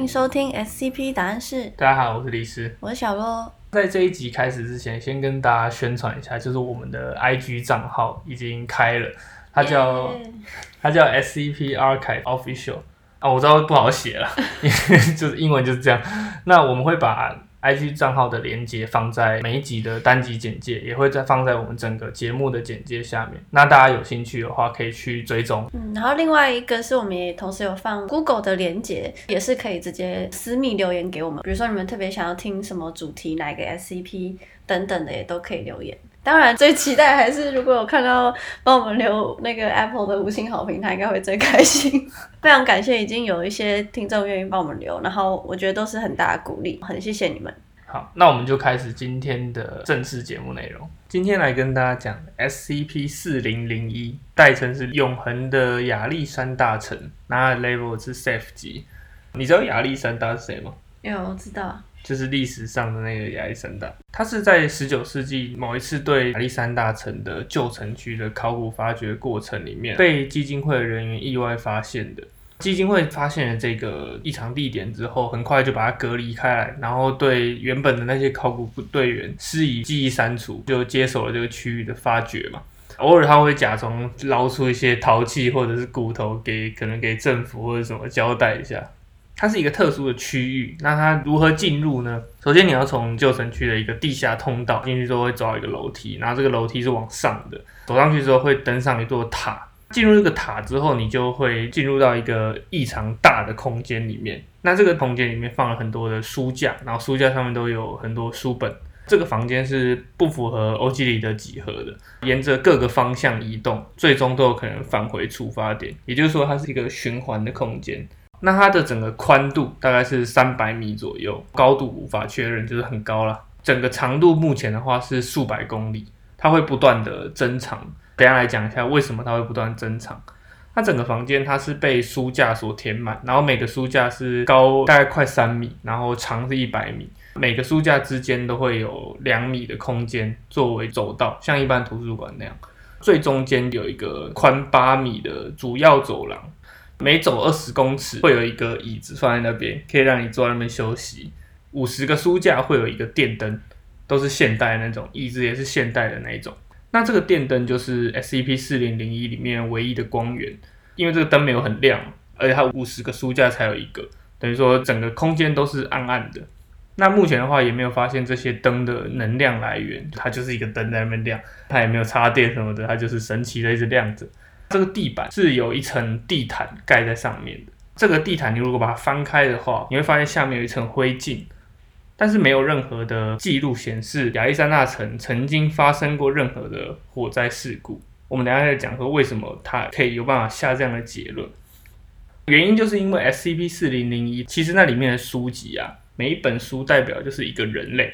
迎收听 SCP 答案室，大家好，我是李师。我是小洛。在这一集开始之前，先跟大家宣传一下，就是我们的 IG 账号已经开了，它叫它叫 SCP Archive Official 啊，我知道不好写了，因 为就是英文就是这样。那我们会把 IG 账号的连接放在每一集的单集简介，也会再放在我们整个节目的简介下面。那大家有兴趣的话，可以去追踪。嗯，然后另外一个是我们也同时有放 Google 的连接，也是可以直接私密留言给我们。比如说你们特别想要听什么主题，哪个 SCP 等等的，也都可以留言。当然，最期待还是如果有看到帮我们留那个 Apple 的五星好评，他应该会最开心。非常感谢已经有一些听众愿意帮我们留，然后我觉得都是很大的鼓励，很谢谢你们。好，那我们就开始今天的正式节目内容。今天来跟大家讲 SCP 四零零一，代称是永恒的亚历山大城，那 level 是 Safe 级。你知道亚历山大是谁吗？有我知道，就是历史上的那个亚历山大，他是在十九世纪某一次对亚历山大城的旧城区的考古发掘过程里面，被基金会的人员意外发现的。基金会发现了这个异常地点之后，很快就把它隔离开来，然后对原本的那些考古队员施以记忆删除，就接手了这个区域的发掘嘛。偶尔他会假装捞出一些陶器或者是骨头给可能给政府或者什么交代一下。它是一个特殊的区域，那它如何进入呢？首先你要从旧城区的一个地下通道进去之后，会走到一个楼梯，然后这个楼梯是往上的，走上去之后会登上一座塔。进入这个塔之后，你就会进入到一个异常大的空间里面。那这个空间里面放了很多的书架，然后书架上面都有很多书本。这个房间是不符合欧几里得几何的，沿着各个方向移动，最终都有可能返回出发点。也就是说，它是一个循环的空间。那它的整个宽度大概是三百米左右，高度无法确认，就是很高了。整个长度目前的话是数百公里，它会不断的增长。等下来讲一下为什么它会不断增长。它整个房间它是被书架所填满，然后每个书架是高大概快三米，然后长是一百米，每个书架之间都会有两米的空间作为走道，像一般图书馆那样。最中间有一个宽八米的主要走廊，每走二十公尺会有一个椅子放在那边，可以让你坐在那边休息。五十个书架会有一个电灯，都是现代那种，椅子也是现代的那一种。那这个电灯就是 SCP 四零零一里面唯一的光源，因为这个灯没有很亮，而且它五十个书架才有一个，等于说整个空间都是暗暗的。那目前的话也没有发现这些灯的能量来源，它就是一个灯在那边亮，它也没有插电什么的，它就是神奇的一直亮着。这个地板是有一层地毯盖在上面的，这个地毯你如果把它翻开的话，你会发现下面有一层灰烬。但是没有任何的记录显示亚历山大城曾经发生过任何的火灾事故。我们等下再讲说为什么它可以有办法下这样的结论。原因就是因为 SCP 四零零一，其实那里面的书籍啊，每一本书代表就是一个人类，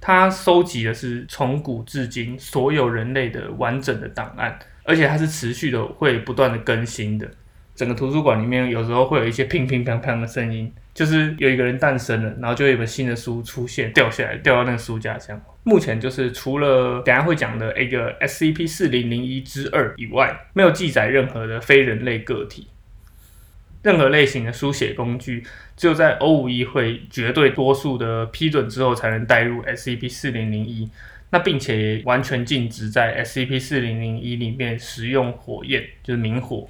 它收集的是从古至今所有人类的完整的档案，而且它是持续的会不断的更新的。整个图书馆里面有时候会有一些乒乒乓乓的声音，就是有一个人诞生了，然后就有一本新的书出现，掉下来掉到那个书架上。目前就是除了等下会讲的一个 SCP 四零零一之二以外，没有记载任何的非人类个体。任何类型的书写工具，只有在 O 五一会绝对多数的批准之后，才能带入 SCP 四零零一。那并且完全禁止在 SCP 四零零一里面使用火焰，就是明火。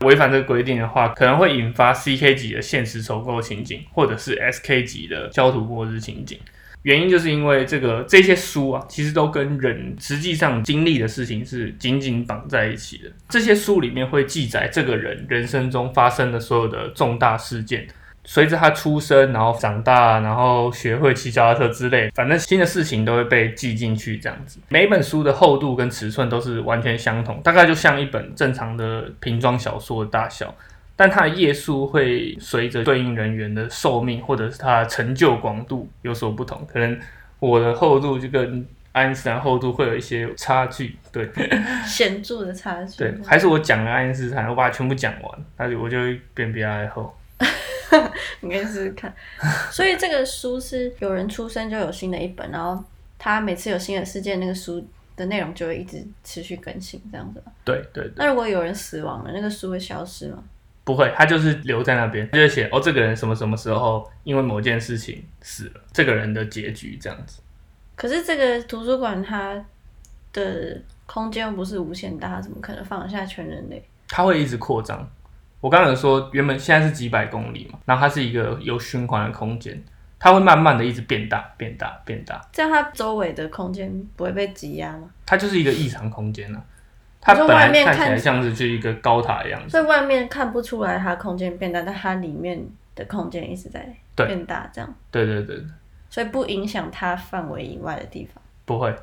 违反这个规定的话，可能会引发 CK 级的现实重构情景，或者是 SK 级的焦土末日情景。原因就是因为这个这些书啊，其实都跟人实际上经历的事情是紧紧绑在一起的。这些书里面会记载这个人人生中发生的所有的重大事件。随着他出生，然后长大，然后学会骑脚踏车之类，反正新的事情都会被记进去。这样子，每一本书的厚度跟尺寸都是完全相同，大概就像一本正常的瓶装小说的大小。但它的页数会随着对应人员的寿命或者是它的成就广度有所不同。可能我的厚度就跟爱因斯坦厚度会有一些差距。对，显著的差距。对，还是我讲了爱因斯坦，我把它全部讲完，那就我就会变比较厚。你可以试试看。所以这个书是有人出生就有新的一本，然后他每次有新的事件，那个书的内容就会一直持续更新，这样子。对对对。那如果有人死亡了，那个书会消失吗？不会，他就是留在那边，他就写哦，这个人什么什么时候因为某件事情死了，这个人的结局这样子。可是这个图书馆它的空间又不是无限大，怎么可能放得下全人类？它会一直扩张。我刚刚有说，原本现在是几百公里嘛，然后它是一个有循环的空间，它会慢慢的一直变大、变大、变大。这样它周围的空间不会被挤压吗？它就是一个异常空间呢、它外面看看起来像是就一个高塔一样子。所以外面看不出来它空间变大，但它里面的空间一直在变大，这样，对对对，所以不影响它范围以外的地方。不会。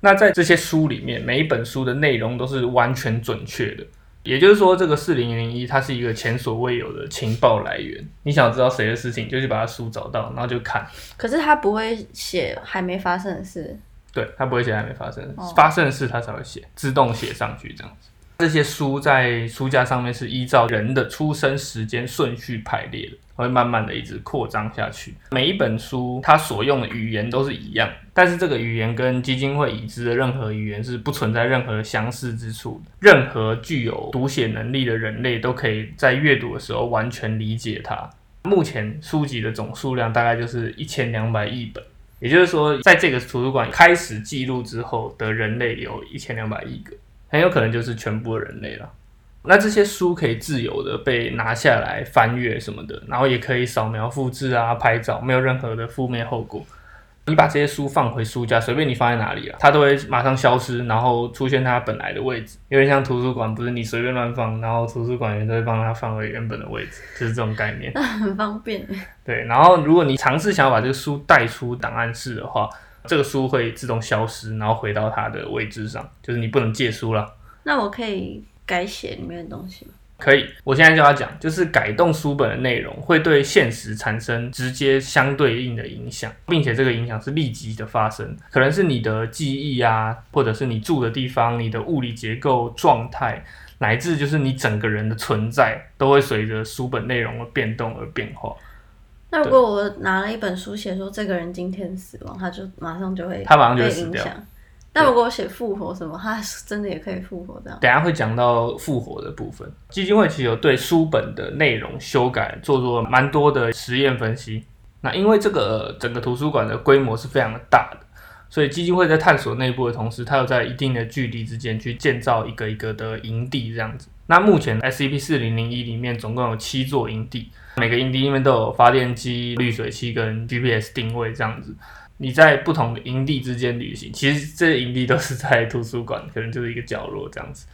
那在这些书里面，每一本书的内容都是完全准确的，也就是说，这个四零零一它是一个前所未有的情报来源。你想知道谁的事情，就去把它书找到，然后就看。可是它不会写还没发生的事，对，它不会写还没发生，哦发生的事它才会写，自动写上去这样子。这些书在书架上面是依照人的出生时间顺序排列的，会慢慢的一直扩张下去。每一本书它所用的语言都是一样，但是这个语言跟基金会已知的任何语言是不存在任何相似之处的。任何具有读写能力的人类都可以在阅读的时候完全理解它。目前书籍的总数量大概就是一千两百亿本。也就是说，在这个图书馆开始记录之后的人类有一千两百亿个，很有可能就是全部的人类了。那这些书可以自由的被拿下来翻阅什么的，然后也可以扫描复制啊、拍照，没有任何的负面后果。你把这些书放回书架，随便你放在哪里啊，它都会马上消失，然后出现它本来的位置。有点像图书馆，不是你随便乱放，然后图书馆员都会帮它放回原本的位置，就是这种概念。那很方便。对，然后如果你尝试想要把这个书带出档案室的话，这个书会自动消失，然后回到它的位置上，就是你不能借书了。那我可以改写里面的东西吗？可以，我现在就要讲，就是改动书本的内容会对现实产生直接相对应的影响，并且这个影响是立即的发生，可能是你的记忆啊，或者是你住的地方、你的物理结构状态，乃至就是你整个人的存在，都会随着书本内容的变动而变化。那如果我拿了一本书写说这个人今天死亡，他就马上就会他马上就会被死掉影响。那如果我写复活什么，他真的也可以复活这样？等一下会讲到复活的部分。基金会其实有对书本的内容修改做做蛮多的实验分析。那因为这个整个图书馆的规模是非常的大的，所以基金会在探索内部的同时，它有在一定的距离之间去建造一个一个的营地这样子。那目前 SCP 四零零一里面总共有七座营地，每个营地里面都有发电机、滤水器跟 GPS 定位这样子。你在不同的营地之间旅行，其实这些营地都是在图书馆，可能就是一个角落这样子。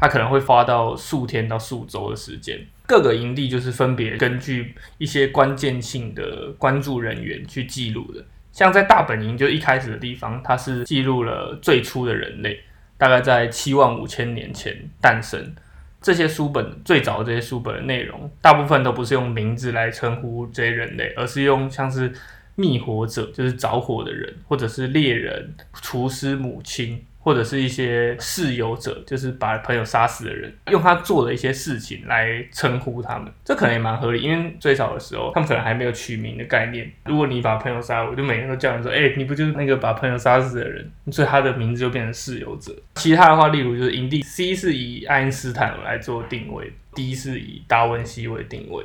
它可能会花到数天到数周的时间。各个营地就是分别根据一些关键性的关注人员去记录的。像在大本营就一开始的地方，它是记录了最初的人类，大概在七万五千年前诞生。这些书本最早的这些书本的内容，大部分都不是用名字来称呼这些人类，而是用像是灭火者，就是着火的人，或者是猎人、厨师、母亲，或者是一些室友者，就是把朋友杀死的人，用他做的一些事情来称呼他们。这可能也蛮合理，因为最早的时候他们可能还没有取名的概念。如果你把朋友杀了，我就每天都叫你说：“哎、你不就是那个把朋友杀死的人？”所以他的名字就变成室友者。其他的话，例如就是营地 C 是以爱因斯坦来做定位，D 是以达文西为定位。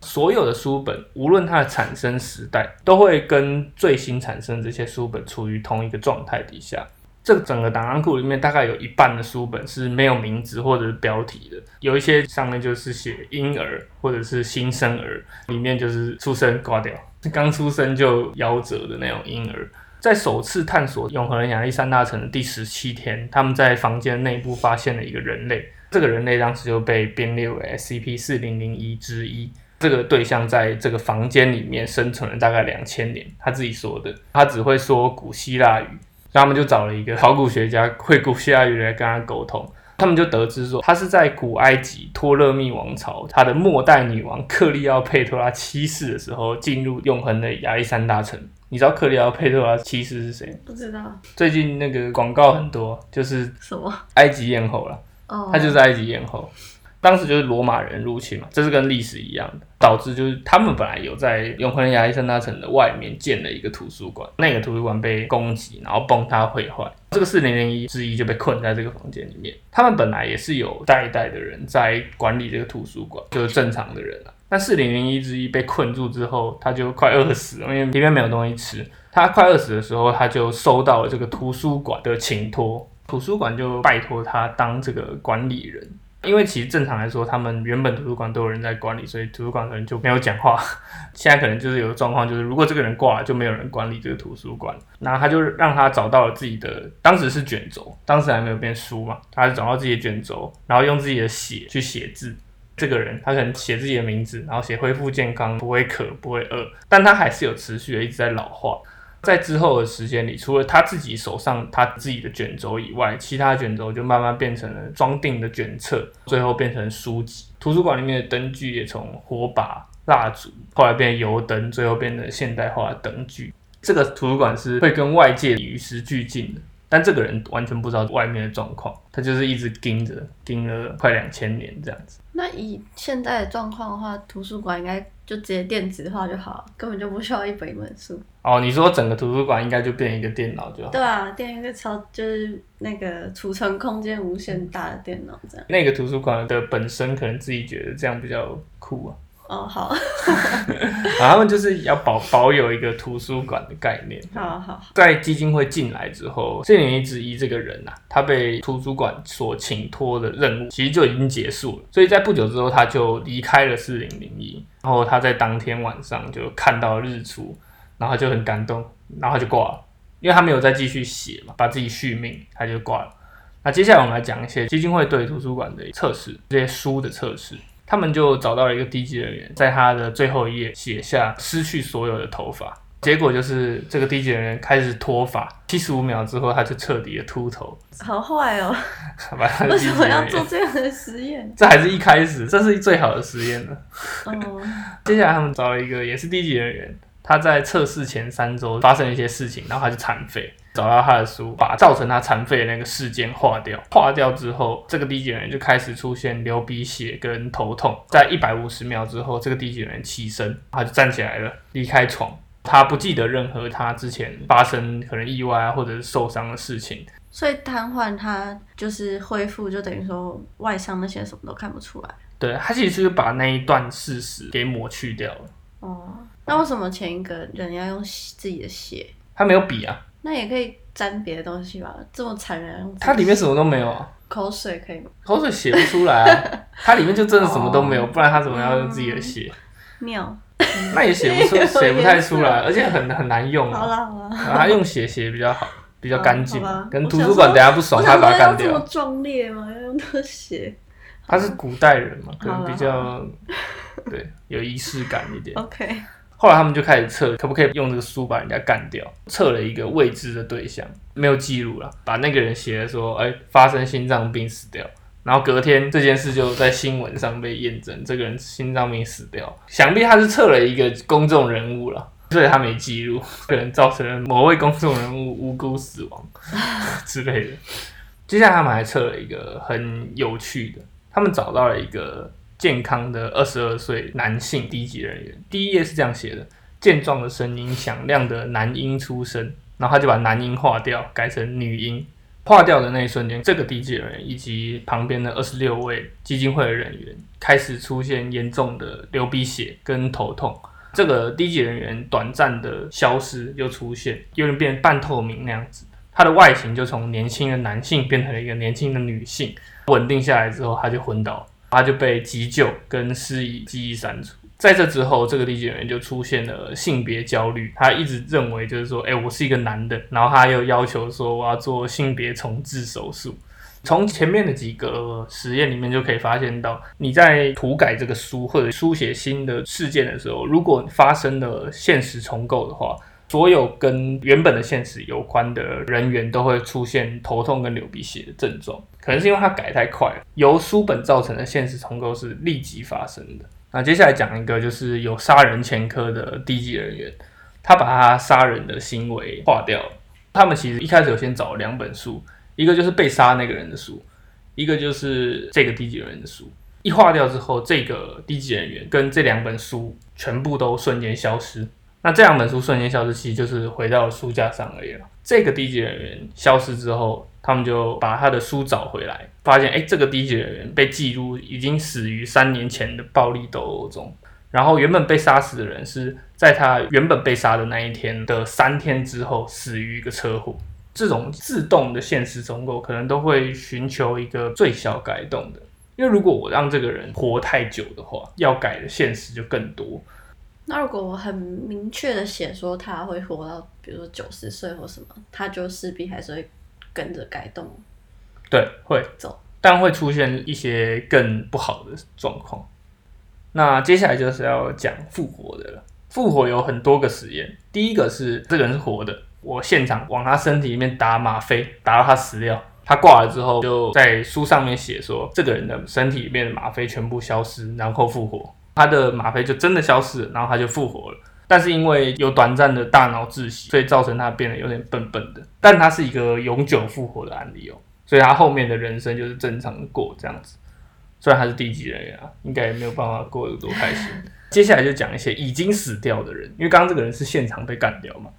所有的书本，无论它的产生时代，都会跟最新产生这些书本处于同一个状态底下。这个整个档案库里面，大概有一半的书本是没有名字或者是标题的，有一些上面就是写婴儿或者是新生儿，里面就是出生挂掉，刚出生就夭折的那种婴儿。在首次探索永恒亚历山大城的第十七天，他们在房间内部发现了一个人类，这个人类当时就被编列为 SCP 四零零一之一。这个对象在这个房间里面生存了大概两千年，他自己说的，他只会说古希腊语，他们就找了一个考古学家惠古希腊语来跟他沟通。他们就得知说，他是在古埃及托勒密王朝，他的末代女王克利奥佩托拉七世的时候进入永恒的亚历山大城。你知道克利奥佩托拉七世是谁？不知道最近那个广告很多，就是什么埃及艳后了。哦，她就是埃及艳后。当时就是罗马人入侵嘛，这是跟历史一样的，导致就是他们本来有在永恒亚历山大城的外面建了一个图书馆，那个图书馆被攻击，然后崩塌毁坏，这个四零零一之一就被困在这个房间里面。他们本来也是有代代的人在管理这个图书馆，就是正常的人啊。那四零零一之一被困住之后，他就快饿死了，因为里面没有东西吃。他快饿死的时候，他就收到了这个图书馆的请托，图书馆就拜托他当这个管理人。因为其实正常来说，他们原本图书馆都有人在管理，所以图书馆可能就没有讲话。现在可能就是有个状况，就是如果这个人挂了，就没有人管理这个图书馆。然后他就让他找到了自己的，当时是卷轴，当时还没有变书嘛，他就找到自己的卷轴，然后用自己的血去写字。这个人他可能写自己的名字，然后写恢复健康，不会渴，不会饿，但他还是有持续的一直在老化。在之后的时间里，除了他自己手上他自己的卷轴以外，其他卷轴就慢慢变成了装订的卷册，最后变成书籍。图书馆里面的灯具也从火把、蜡烛，后来变油灯，最后变成现代化灯具。这个图书馆是会跟外界与时俱进的。但这个人完全不知道外面的状况，他就是一直盯着，盯了快两千年这样子。那以现在的状况的话，图书馆应该就直接电子化就好，根本就不需要一本一本书。哦，你说整个图书馆应该就变一个电脑就好？对啊，变一个超就是那个储存空间无限大的电脑这样。那个图书馆的本身可能自己觉得这样比较酷啊。哦，好，他们就是要保保有一个图书馆的概念。好好，在基金会进来之后，四零一之一这个人呐，他被图书馆所请托的任务其实就已经结束了，所以在不久之后他就离开了四零零一，然后他在当天晚上就看到日出，然后就很感动，然后他就挂了，因为他没有再继续写嘛，把自己续命，他就挂了。那接下来我们来讲一些基金会对图书馆的测试，这些书的测试。他们就找到了一个低级人员，在他的最后一页写下失去所有的头发，结果就是这个低级人员开始脱发，七十五秒之后他就彻底的秃头，好坏哦！为什么要做这样的实验？这还是一开始，这是最好的实验了。哦，接下来他们找了一个也是低级人员，他在测试前三周发生一些事情，然后他就残废。找到他的书，把造成他残废的那个事件化掉。化掉之后，这个低级人员就开始出现流鼻血跟头痛。在一百五十秒之后，这个低级人员起身，他就站起来了，离开床。他不记得任何他之前发生可能意外啊或者是受伤的事情。所以瘫痪，他就是恢复，就等于说外伤那些什么都看不出来。对他其实是把那一段事实给抹去掉了。哦，那为什么前一个人要用自己的血？他没有笔啊。那也可以沾别的东西吧，这么残忍。它里面什么都没有啊。口水可以吗？口水写不出来啊，它里面就真的什么都没有，不然它怎么要用自己的血？尿。那也写不出，写不太出来，而且很很难用。好了好了，他用血写比较好，比较干净。跟图书馆等下不爽，他把它干掉。这么壮烈吗？要用到血？他是古代人嘛，可能比较对有仪式感一点。OK。后来他们就开始测，可不可以用这个书把人家干掉？测了一个未知的对象，没有记录了，把那个人写说，哎，发生心脏病死掉。然后隔天这件事就在新闻上被验证，这个人心脏病死掉。想必他是测了一个公众人物了，所以他没记录，可能造成了某位公众人物无辜死亡之类的。接下来他们还测了一个很有趣的，他们找到了一个。健康的二十二岁男性低级人员，第一页是这样写的：健壮的声音，响亮的男音出声。然后他就把男音划掉，改成女音。划掉的那一瞬间，这个低级人员以及旁边的二十六位基金会的人员开始出现严重的流鼻血跟头痛。这个低级人员短暂的消失又出现，有点变半透明那样子。他的外形就从年轻的男性变成了一个年轻的女性。稳定下来之后，他就昏倒。他就被急救跟施以记忆删除。在这之后，这个理解员就出现了性别焦虑。他一直认为就是说，哎，我是一个男的，然后他又要求说我要做性别重置手术。从前面的几个实验里面就可以发现到，你在涂改这个书或者书写新的事件的时候，如果发生了现实重构的话。所有跟原本的现实有关的人员都会出现头痛跟流鼻血的症状，可能是因为他改太快了。由书本造成的现实重构是立即发生的。那接下来讲一个，就是有杀人前科的低级人员，他把他杀人的行为划掉。他们其实一开始有先找两本书，一个就是被杀那个人的书，一个就是这个低级人员的书。一化掉之后，这个低级人员跟这两本书全部都瞬间消失。那这两本书瞬间消失，其实就是回到书架上而已了。这个低级人员消失之后，他们就把他的书找回来，发现哎，这个低级人员被记录已经死于三年前的暴力斗殴中。然后原本被杀死的人是在他原本被杀的那一天的三天之后死于一个车祸。这种自动的现实重构可能都会寻求一个最小改动的，因为如果我让这个人活太久的话，要改的现实就更多。那如果我很明确的写说他会活到，比如说九十岁或什么，他就势必还是会跟着改动。对，会走，但会出现一些更不好的状况。那接下来就是要讲复活的了。复活有很多个实验，第一个是这个人是活的，我现场往他身体里面打吗啡，打到他死掉。他挂了之后，就在书上面写说，这个人的身体里面的吗啡全部消失，然后复活。他的吗啡就真的消失了，然后他就复活了。但是因为有短暂的大脑窒息，所以造成他变得有点笨笨的。但他是一个永久复活的案例哦，所以他后面的人生就是正常的过这样子。虽然他是低级人员啊，应该也没有办法过得多开心。接下来就讲一些已经死掉的人，因为刚刚这个人是现场被干掉嘛。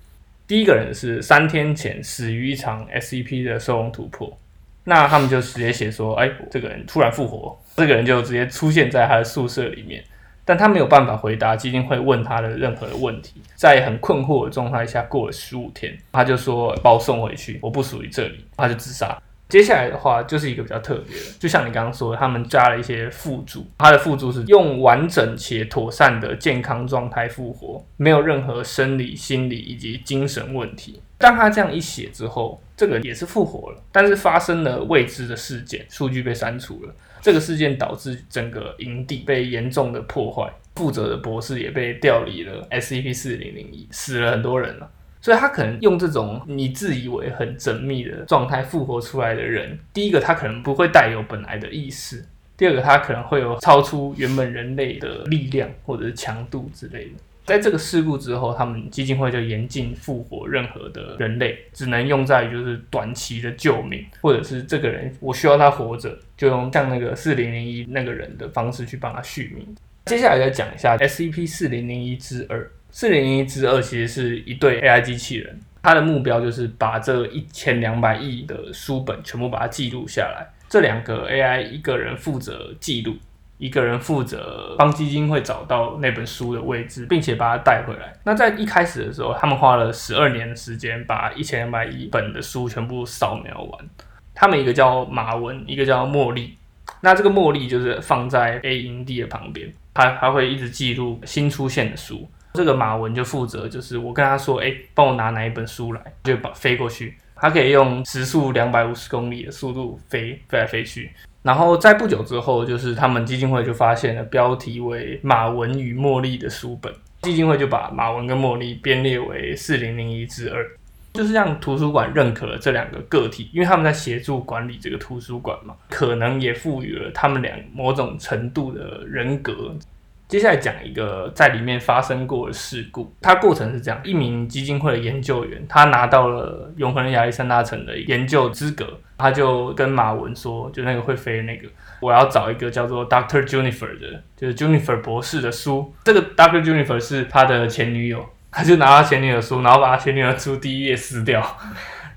第一个人是三天前死于一场 SCP 的收容突破，那他们就直接写说，哎，这个人突然复活，这个人就直接出现在他的宿舍里面。但他没有办法回答基金会问他的任何的问题，在很困惑的状态下过了十五天，他就说把我送回去，我不属于这里，他就自杀。接下来的话就是一个比较特别的，就像你刚刚说，他们加了一些附注，他的附注是用完整且妥善的健康状态复活，没有任何生理、心理以及精神问题。当他这样一写之后，这个也是复活了，但是发生了未知的事件，数据被删除了。这个事件导致整个营地被严重的破坏，负责的博士也被调离了 SCP 四零零一，死了很多人了。所以他可能用这种你自以为很缜密的状态复活出来的人，第一个他可能不会带有本来的意识，第二个他可能会有超出原本人类的力量或者是强度之类的。在这个事故之后，他们基金会就严禁复活任何的人类，只能用在就是短期的救命，或者是这个人我需要他活着，就用像那个四零零一那个人的方式去帮他续命。接下来再讲一下 SCP 四零零一之二，四零零一之二其实是一对 AI 机器人，它的目标就是把这一千两百亿的书本全部把它记录下来。这两个 AI 一个人负责记录。一个人负责帮基金会找到那本书的位置，并且把它带回来。那在一开始的时候，他们花了十二年的时间，把一千两百一本的书全部扫描完。他们一个叫马文，一个叫茉莉。那这个茉莉就是放在 A 营地的旁边，他他会一直记录新出现的书。这个马文就负责，就是我跟他说，哎，帮我拿哪一本书来，就把飞过去。他可以用时速两百五十公里的速度飞飞来飞去。然后在不久之后，就是他们基金会就发现了标题为《马文与茉莉》的书本，基金会就把马文跟茉莉编列为四零零一之二，就是让图书馆认可了这两个个体，因为他们在协助管理这个图书馆嘛，可能也赋予了他们俩某种程度的人格。接下来讲一个在里面发生过的事故，它过程是这样：一名基金会的研究员，他拿到了永恒亚历山大城的研究资格，他就跟马文说，就那个会飞的那个，我要找一个叫做 Doctor Junifer 的，就是 Junifer 博士的书。这个 Doctor Junifer 是他的前女友，他就拿他前女友的书，然后把他前女友的书第一页撕掉。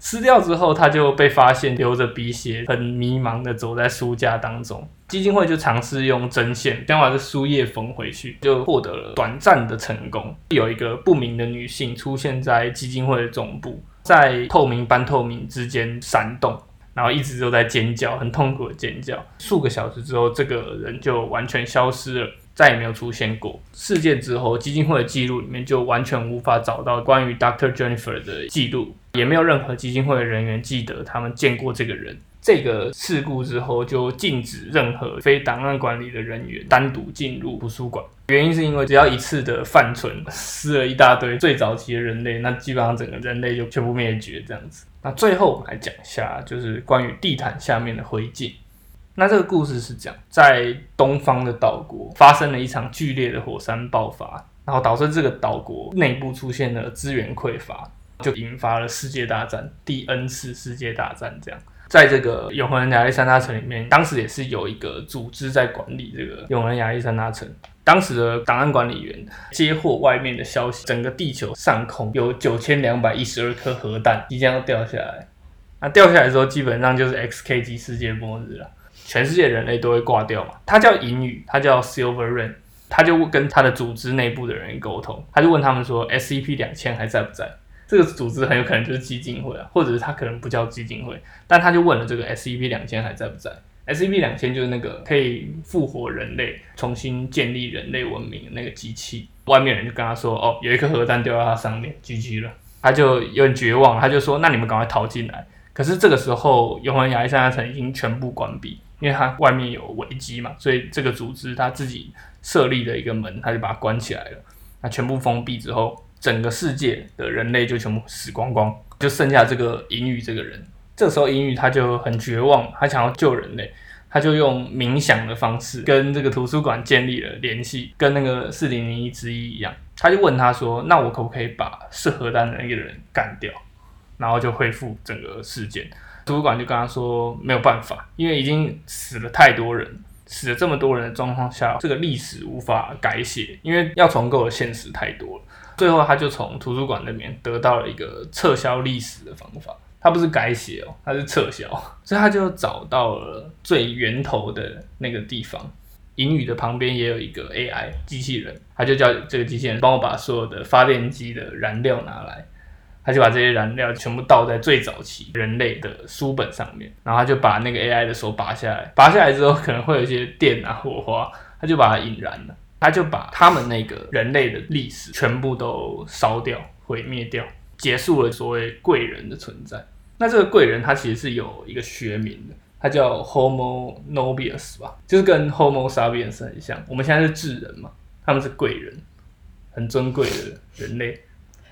撕掉之后，他就被发现流着鼻血，很迷茫的走在书架当中。基金会就尝试用针线将把这书页缝回去，就获得了短暂的成功。有一个不明的女性出现在基金会的总部，在透明半透明之间闪动，然后一直都在尖叫，很痛苦的尖叫。数个小时之后，这个人就完全消失了。再也没有出现过事件之后，基金会的记录里面就完全无法找到关于 Dr. Jennifer 的记录，也没有任何基金会的人员记得他们见过这个人。这个事故之后，就禁止任何非档案管理的人员单独进入图书馆。原因是因为只要一次的犯蠢，撕了一大堆最早期的人类，那基本上整个人类就全部灭绝这样子。那最后我们来讲一下，就是关于地毯下面的灰烬。那这个故事是讲，在东方的岛国发生了一场剧烈的火山爆发，然后导致这个岛国内部出现了资源匮乏，就引发了世界大战，第 N 次世界大战这样。在这个永恒亚历山大城里面，当时也是有一个组织在管理这个永恒亚历山大城。当时的档案管理员接获外面的消息，整个地球上空有九千两百一十二颗核弹即将要掉下来。那掉下来之后，基本上就是 XK 级世界末日了，全世界人类都会挂掉嘛。他叫银雨，他叫 Silver Rain，他就跟他的组织内部的人沟通，他就问他们说：SCP 两千还在不在？这个组织很有可能就是基金会啊，或者是他可能不叫基金会，但他就问了这个 SCP 两千还在不在？SCP 两千就是那个可以复活人类、重新建立人类文明的那个机器。外面人就跟他说：“哦，有一颗核弹掉到它上面，GG 了。”他就有点绝望，他就说：“那你们赶快逃进来。”可是这个时候，永恒亚历山大城已经全部关闭，因为它外面有危机嘛，所以这个组织他自己设立的一个门，他就把它关起来了。那全部封闭之后，整个世界的人类就全部死光光，就剩下这个银宇这个人。这时候，英语他就很绝望，他想要救人类，他就用冥想的方式跟这个图书馆建立了联系，跟那个四零零一之一一样。他就问他说：“那我可不可以把是核弹的那个人干掉，然后就恢复整个事件？”图书馆就跟他说：“没有办法，因为已经死了太多人，死了这么多人的状况下，这个历史无法改写，因为要重构的现实太多了。”最后，他就从图书馆那边得到了一个撤销历史的方法。他不是改写哦，他是撤销，所以他就找到了最源头的那个地方。英语的旁边也有一个 AI 机器人，他就叫这个机器人帮我把所有的发电机的燃料拿来。他就把这些燃料全部倒在最早期人类的书本上面，然后他就把那个 AI 的手拔下来，拔下来之后可能会有一些电啊火花，他就把它引燃了，他就把他们那个人类的历史全部都烧掉、毁灭掉，结束了所谓贵人的存在。那这个贵人他其实是有一个学名的，他叫 Homo nobius 吧，就是跟 Homo sapiens 很像。我们现在是智人嘛，他们是贵人，很尊贵的人类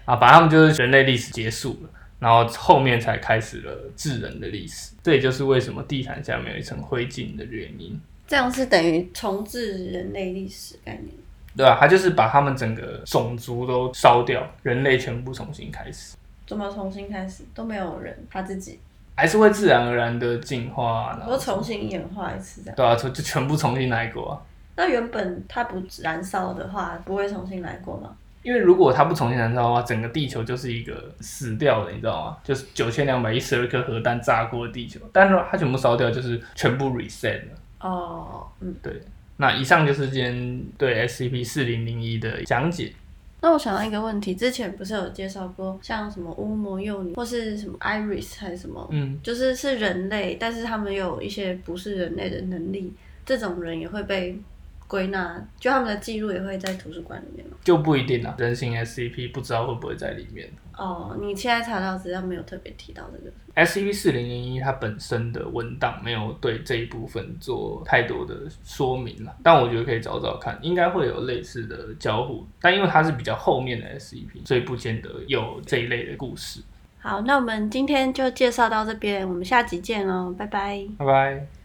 啊。反正他们就是人类历史结束了，然后后面才开始了智人的历史。这也就是为什么地毯下面有一层灰烬的原因。这样是等于重置人类历史概念，对啊？他就是把他们整个种族都烧掉，人类全部重新开始。怎么重新开始都没有人，他自己还是会自然而然的进化，然后重新演化一次这样。对啊，就就全部重新来过啊。那原本它不燃烧的话，不会重新来过吗？因为如果它不重新燃烧的话，整个地球就是一个死掉的，你知道吗？就是九千两百一十二颗核弹炸过地球，但是它全部烧掉，就是全部 reset 了。哦，嗯，对。那以上就是今天对 SCP 四零零一的讲解。那我想到一个问题，之前不是有介绍过，像什么乌魔幼女或是什么 Iris 还是什么，嗯，就是是人类，但是他们有一些不是人类的能力，这种人也会被。归纳，就他们的记录也会在图书馆里面吗？就不一定了，人形 SCP 不知道会不会在里面。哦，你现在查到资料没有特别提到这个 SCP 四零零一，它本身的文档没有对这一部分做太多的说明了，但我觉得可以找找看，应该会有类似的交互，但因为它是比较后面的 SCP，所以不见得有这一类的故事。好，那我们今天就介绍到这边，我们下集见哦，拜拜，拜拜。